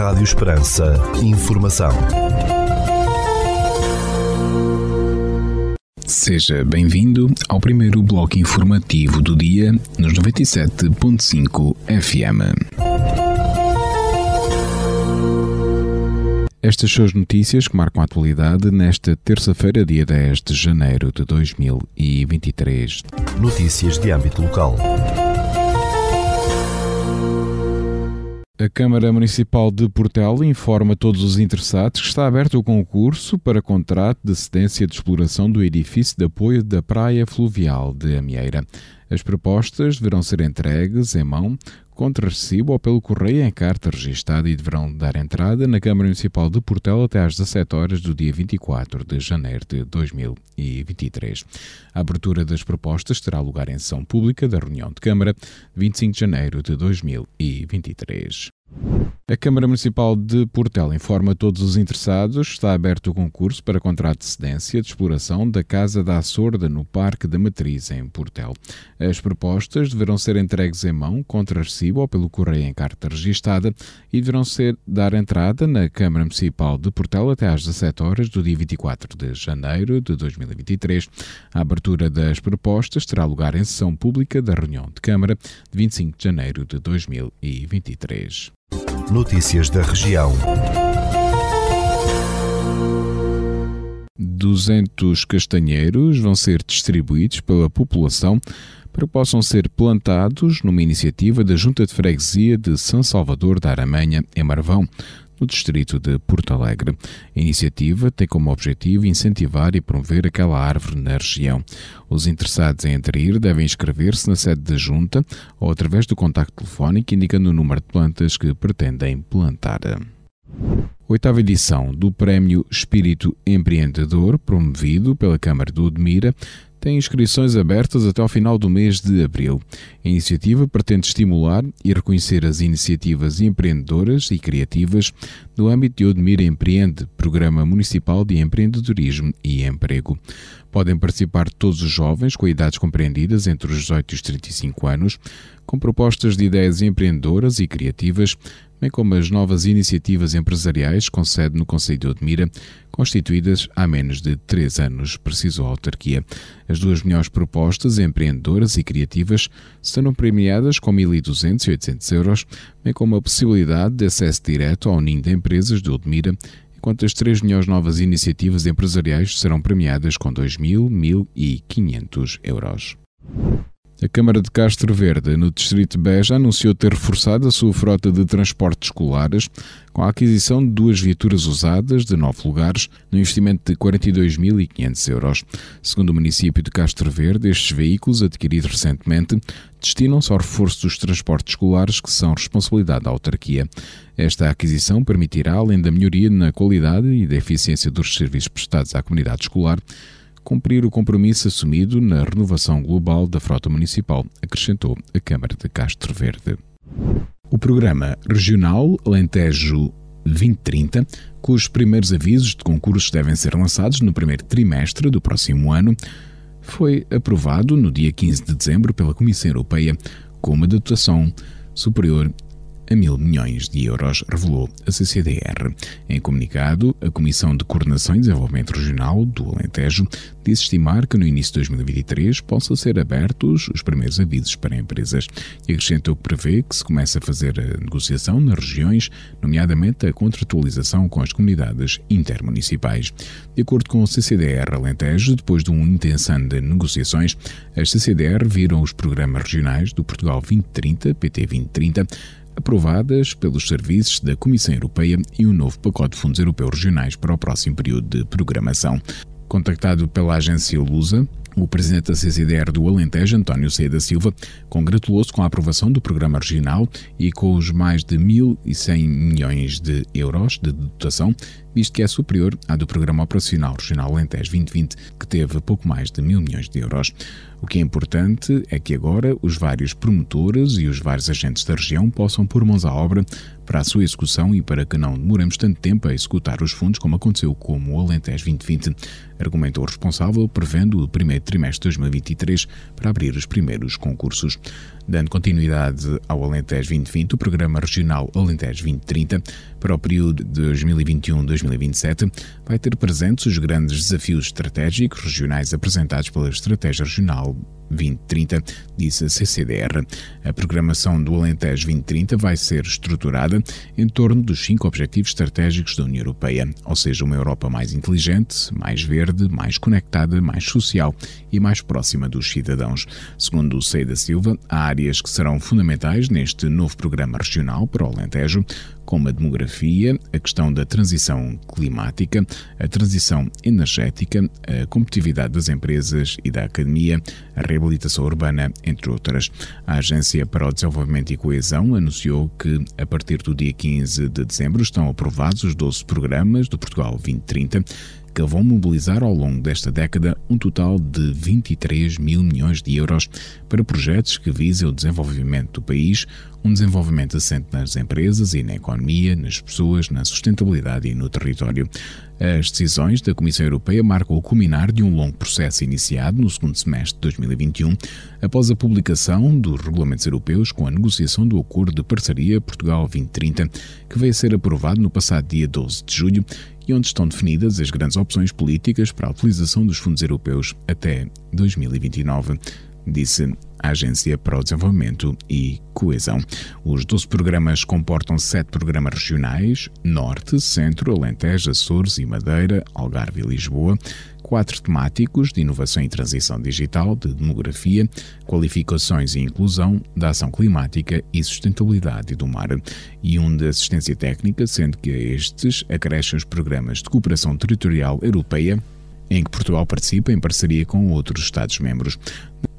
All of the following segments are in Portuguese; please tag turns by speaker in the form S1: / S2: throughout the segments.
S1: Rádio Esperança. Informação.
S2: Seja bem-vindo ao primeiro bloco informativo do dia nos 97.5 FM. Estas são as notícias que marcam a atualidade nesta terça-feira, dia 10 de janeiro de 2023.
S1: Notícias de âmbito local.
S2: A Câmara Municipal de Portel informa todos os interessados que está aberto o concurso para contrato de cedência de exploração do edifício de apoio da Praia Fluvial de Amieira. As propostas deverão ser entregues em mão contra recibo ou pelo correio em carta registada e deverão dar entrada na Câmara Municipal de Portel até às 17 horas do dia 24 de janeiro de 2023. A abertura das propostas terá lugar em sessão pública da reunião de Câmara, 25 de janeiro de 2023. A Câmara Municipal de Portel informa todos os interessados está aberto o concurso para contrato de cedência de exploração da Casa da Açorda no Parque da Matriz, em Portel. As propostas deverão ser entregues em mão contra recibo ou pelo correio em carta registada e deverão ser dar entrada na Câmara Municipal de Portel até às 17 horas do dia 24 de janeiro de 2023. A abertura das propostas terá lugar em sessão pública da reunião de Câmara de 25 de janeiro de 2023.
S1: Notícias da região.
S2: 200 castanheiros vão ser distribuídos pela população para que possam ser plantados numa iniciativa da Junta de Freguesia de São Salvador da Aramanha, em Marvão, no distrito de Porto Alegre. A iniciativa tem como objetivo incentivar e promover aquela árvore na região. Os interessados em aderir devem inscrever-se na sede da Junta ou através do contacto telefónico indicando o número de plantas que pretendem plantar. Oitava edição do Prémio Espírito Empreendedor, promovido pela Câmara do Odmira, tem inscrições abertas até ao final do mês de abril. A iniciativa pretende estimular e reconhecer as iniciativas empreendedoras e criativas no âmbito de Odmira Empreende, Programa Municipal de Empreendedorismo e Emprego. Podem participar todos os jovens com idades compreendidas entre os 18 e os 35 anos, com propostas de ideias empreendedoras e criativas, bem como as novas iniciativas empresariais com sede no Conselho de Odmira, constituídas há menos de três anos, precisou a autarquia. As duas melhores propostas empreendedoras e criativas serão premiadas com 1.200 e 800 euros, bem como a possibilidade de acesso direto ao ninho de empresas de Odmira enquanto as três melhores novas iniciativas empresariais serão premiadas com 2.000, 1.000 e 500 euros. A Câmara de Castro Verde, no Distrito de Beja, anunciou ter reforçado a sua frota de transportes escolares com a aquisição de duas viaturas usadas de nove lugares, no investimento de 42.500 euros. Segundo o município de Castro Verde, estes veículos, adquiridos recentemente, destinam-se ao reforço dos transportes escolares que são responsabilidade da autarquia. Esta aquisição permitirá, além da melhoria na qualidade e da eficiência dos serviços prestados à comunidade escolar, cumprir o compromisso assumido na renovação global da frota municipal, acrescentou a Câmara de Castro Verde. O programa regional Alentejo 2030, cujos primeiros avisos de concursos devem ser lançados no primeiro trimestre do próximo ano, foi aprovado no dia 15 de dezembro pela Comissão Europeia com uma dotação superior a mil milhões de euros, revelou a CCDR. Em comunicado, a Comissão de Coordenação e Desenvolvimento Regional do Alentejo disse estimar que no início de 2023 possam ser abertos os primeiros avisos para empresas e acrescentou que prevê que se comece a fazer a negociação nas regiões, nomeadamente a contratualização com as comunidades intermunicipais. De acordo com o CCDR Alentejo, depois de um intenso ano de negociações, as CCDR viram os programas regionais do Portugal 2030, PT 2030, aprovadas pelos serviços da Comissão Europeia e um novo pacote de fundos europeus regionais para o próximo período de programação. Contactado pela agência Lusa, o presidente da CCDR do Alentejo, António C. da Silva, congratulou-se com a aprovação do programa regional e com os mais de 1.100 milhões de euros de dotação visto que é superior à do Programa Operacional Regional Alentejo 2020, que teve pouco mais de mil milhões de euros. O que é importante é que agora os vários promotores e os vários agentes da região possam pôr mãos à obra para a sua execução e para que não demoremos tanto tempo a executar os fundos como aconteceu com o Alentejo 2020, argumentou o responsável, prevendo o primeiro trimestre de 2023 para abrir os primeiros concursos. Dando continuidade ao Alentejo 2020, o Programa Regional Alentejo 2030, para o período de 2021-2027, vai ter presentes os grandes desafios estratégicos regionais apresentados pela Estratégia Regional 2030, disse a CCDR. A programação do Alentejo 2030 vai ser estruturada em torno dos cinco objetivos estratégicos da União Europeia, ou seja, uma Europa mais inteligente, mais verde, mais conectada, mais social e mais próxima dos cidadãos. Segundo o Sei da Silva, há áreas que serão fundamentais neste novo programa regional para o Alentejo, como a demografia, a questão da transição climática, a transição energética, a competitividade das empresas e da academia, a reabilitação urbana, entre outras. A Agência para o Desenvolvimento e Coesão anunciou que, a partir do dia 15 de dezembro, estão aprovados os 12 programas do Portugal 2030 que vão mobilizar ao longo desta década um total de 23 mil milhões de euros para projetos que visem o desenvolvimento do país, um desenvolvimento assente nas empresas e na economia, nas pessoas, na sustentabilidade e no território. As decisões da Comissão Europeia marcam o culminar de um longo processo iniciado no segundo semestre de 2021, após a publicação dos regulamentos europeus com a negociação do Acordo de Parceria Portugal 2030, que veio a ser aprovado no passado dia 12 de julho e onde estão definidas as grandes opções políticas para a utilização dos fundos europeus até 2029, disse a Agência para o Desenvolvimento e Coesão. Os 12 programas comportam sete programas regionais: Norte, Centro, Alentejo, Açores e Madeira, Algarve e Lisboa, quatro temáticos de inovação e transição digital, de demografia, qualificações e inclusão, da ação climática e sustentabilidade do mar, e um de assistência técnica, sendo que estes acrescem os programas de cooperação territorial europeia em que Portugal participa em parceria com outros Estados-membros.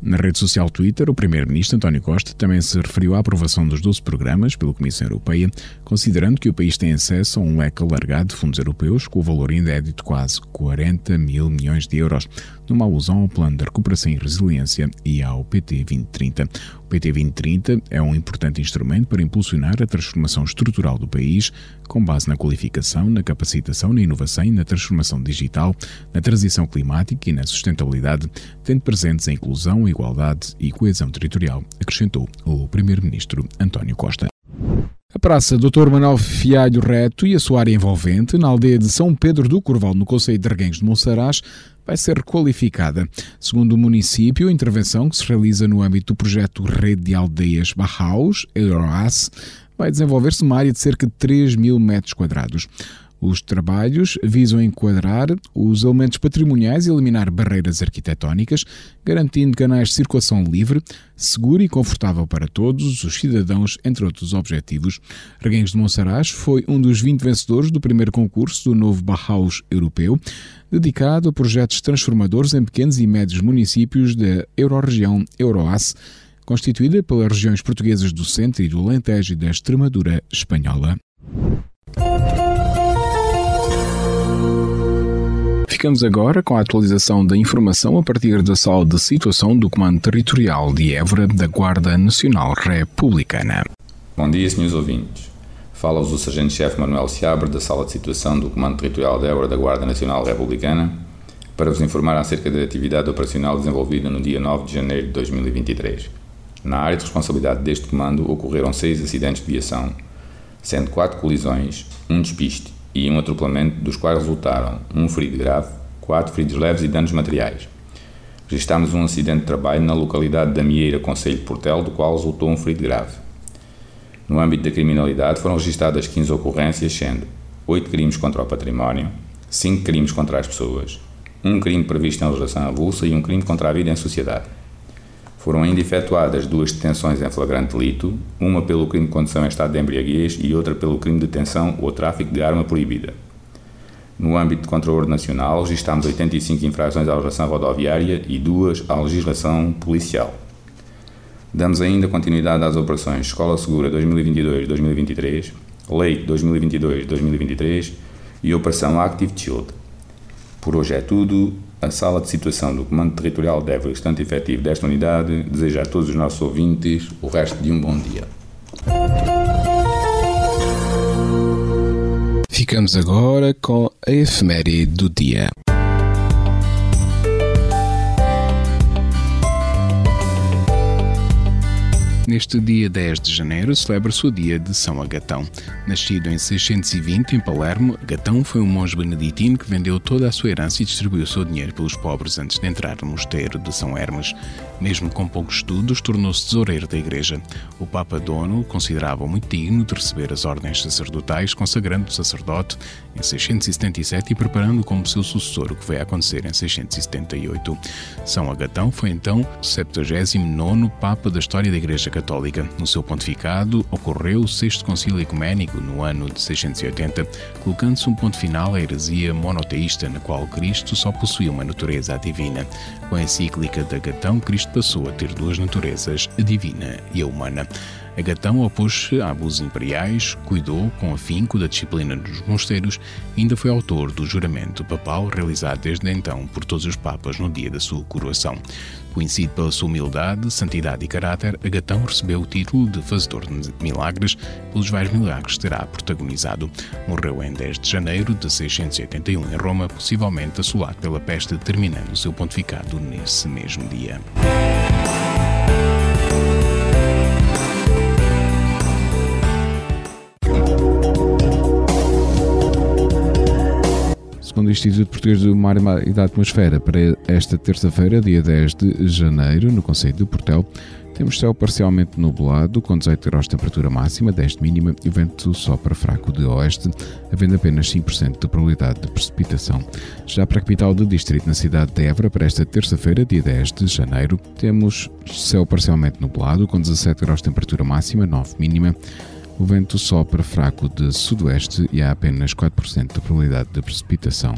S2: Na rede social Twitter, o primeiro-ministro António Costa também se referiu à aprovação dos 12 programas pela Comissão Europeia, considerando que o país tem acesso a um leque alargado de fundos europeus com o valor inédito de quase 40 mil milhões de euros, numa alusão ao Plano de Recuperação e Resiliência e ao PT 2030. PT 2030 é um importante instrumento para impulsionar a transformação estrutural do país, com base na qualificação, na capacitação, na inovação e na transformação digital, na transição climática e na sustentabilidade, tendo presentes a inclusão, a igualdade e coesão territorial, acrescentou o Primeiro-Ministro António Costa. A Praça Dr. Manuel Fialho Reto e a sua área envolvente, na aldeia de São Pedro do Corval, no Conselho de Reguengos de Monsaraz, vai ser requalificada. Segundo o município, a intervenção que se realiza no âmbito do projeto Rede de Aldeias Barraus, Euroas, vai desenvolver-se numa área de cerca de 3 mil metros quadrados. Os trabalhos visam enquadrar os elementos patrimoniais e eliminar barreiras arquitetónicas, garantindo canais de circulação livre, seguro e confortável para todos os cidadãos, entre outros objetivos. Reguengos de Monsaraz foi um dos 20 vencedores do primeiro concurso do novo Bauhaus Europeu, dedicado a projetos transformadores em pequenos e médios municípios da Euroregião Euroas, constituída pelas regiões portuguesas do Centro e do Alentejo e da Extremadura espanhola. Ficamos agora com a atualização da informação a partir da sala de situação do Comando Territorial de Évora da Guarda Nacional Republicana.
S3: Bom dia, senhores ouvintes. Fala-vos o Sargento-Chefe Manuel Seabre da Sala de Situação do Comando Territorial de Évora da Guarda Nacional Republicana para vos informar acerca da atividade operacional desenvolvida no dia 9 de janeiro de 2023. Na área de responsabilidade deste comando ocorreram seis acidentes de viação, sendo quatro colisões, um despiste e um atropelamento, dos quais resultaram um ferido grave, quatro feridos leves e danos materiais. Registámos um acidente de trabalho na localidade da Mieira, Conselho de Portel, do qual resultou um ferido grave. No âmbito da criminalidade foram registadas 15 ocorrências, sendo 8 crimes contra o património, 5 crimes contra as pessoas, um crime previsto em legislação avulsa e um crime contra a vida em sociedade. Foram ainda efetuadas duas detenções em flagrante delito, uma pelo crime de condução em estado de embriaguez e outra pelo crime de detenção ou tráfico de arma proibida. No âmbito de controle nacional, registámos 85 infrações à legislação rodoviária e duas à legislação policial. Damos ainda continuidade às operações Escola Segura 2022-2023, Lei 2022-2023 e Operação Active Shield. Por hoje é tudo. A sala de situação do Comando Territorial de Évora, estante efetivo desta unidade, deseja a todos os nossos ouvintes o resto de um bom dia.
S2: Ficamos agora com a efeméride do dia. Neste dia 10 de janeiro celebra-se o dia de São Agatão. Nascido em 620 em Palermo, Agatão foi um monge beneditino que vendeu toda a sua herança e distribuiu o seu dinheiro pelos pobres antes de entrar no mosteiro de São Hermes. Mesmo com poucos estudos, tornou-se tesoureiro da igreja. O Papa Dono considerava muito digno de receber as ordens sacerdotais, consagrando o sacerdote em 677 e preparando-o como seu sucessor, o que veio a acontecer em 678. São Agatão foi então o 79 Papa da história da Igreja Católica Católica. No seu pontificado, ocorreu o Sexto Concílio Ecuménico no ano de 680, colocando-se um ponto final à heresia monoteísta, na qual Cristo só possuía uma natureza divina. Com a encíclica da Gatão, Cristo passou a ter duas naturezas, a divina e a humana. Agatão opôs-se a abusos imperiais, cuidou com afinco da disciplina dos mosteiros e ainda foi autor do juramento papal realizado desde então por todos os papas no dia da sua coroação. Conhecido pela sua humildade, santidade e caráter, Agatão recebeu o título de fazedor de milagres pelos vários milagres que terá protagonizado. Morreu em 10 de janeiro de 681 em Roma, possivelmente assolado pela peste, terminando o seu pontificado nesse mesmo dia. Segundo o Instituto Português do Mar e da Atmosfera, para esta terça-feira, dia 10 de janeiro, no Conselho do Portel, temos céu parcialmente nublado, com 18 graus de temperatura máxima, 10 de mínima e o vento sopra fraco de oeste, havendo apenas 5% de probabilidade de precipitação. Já para a capital do distrito, na cidade de Évora, para esta terça-feira, dia 10 de janeiro, temos céu parcialmente nublado, com 17 graus de temperatura máxima, 9 mínima, o vento sopra fraco de sudoeste e há apenas 4% de probabilidade de precipitação.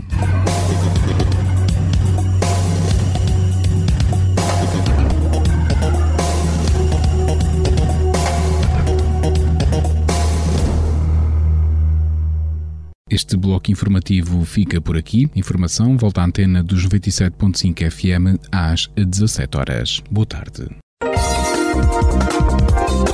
S2: Este bloco informativo fica por aqui. Informação volta à antena dos 97.5 FM às 17 horas. Boa tarde.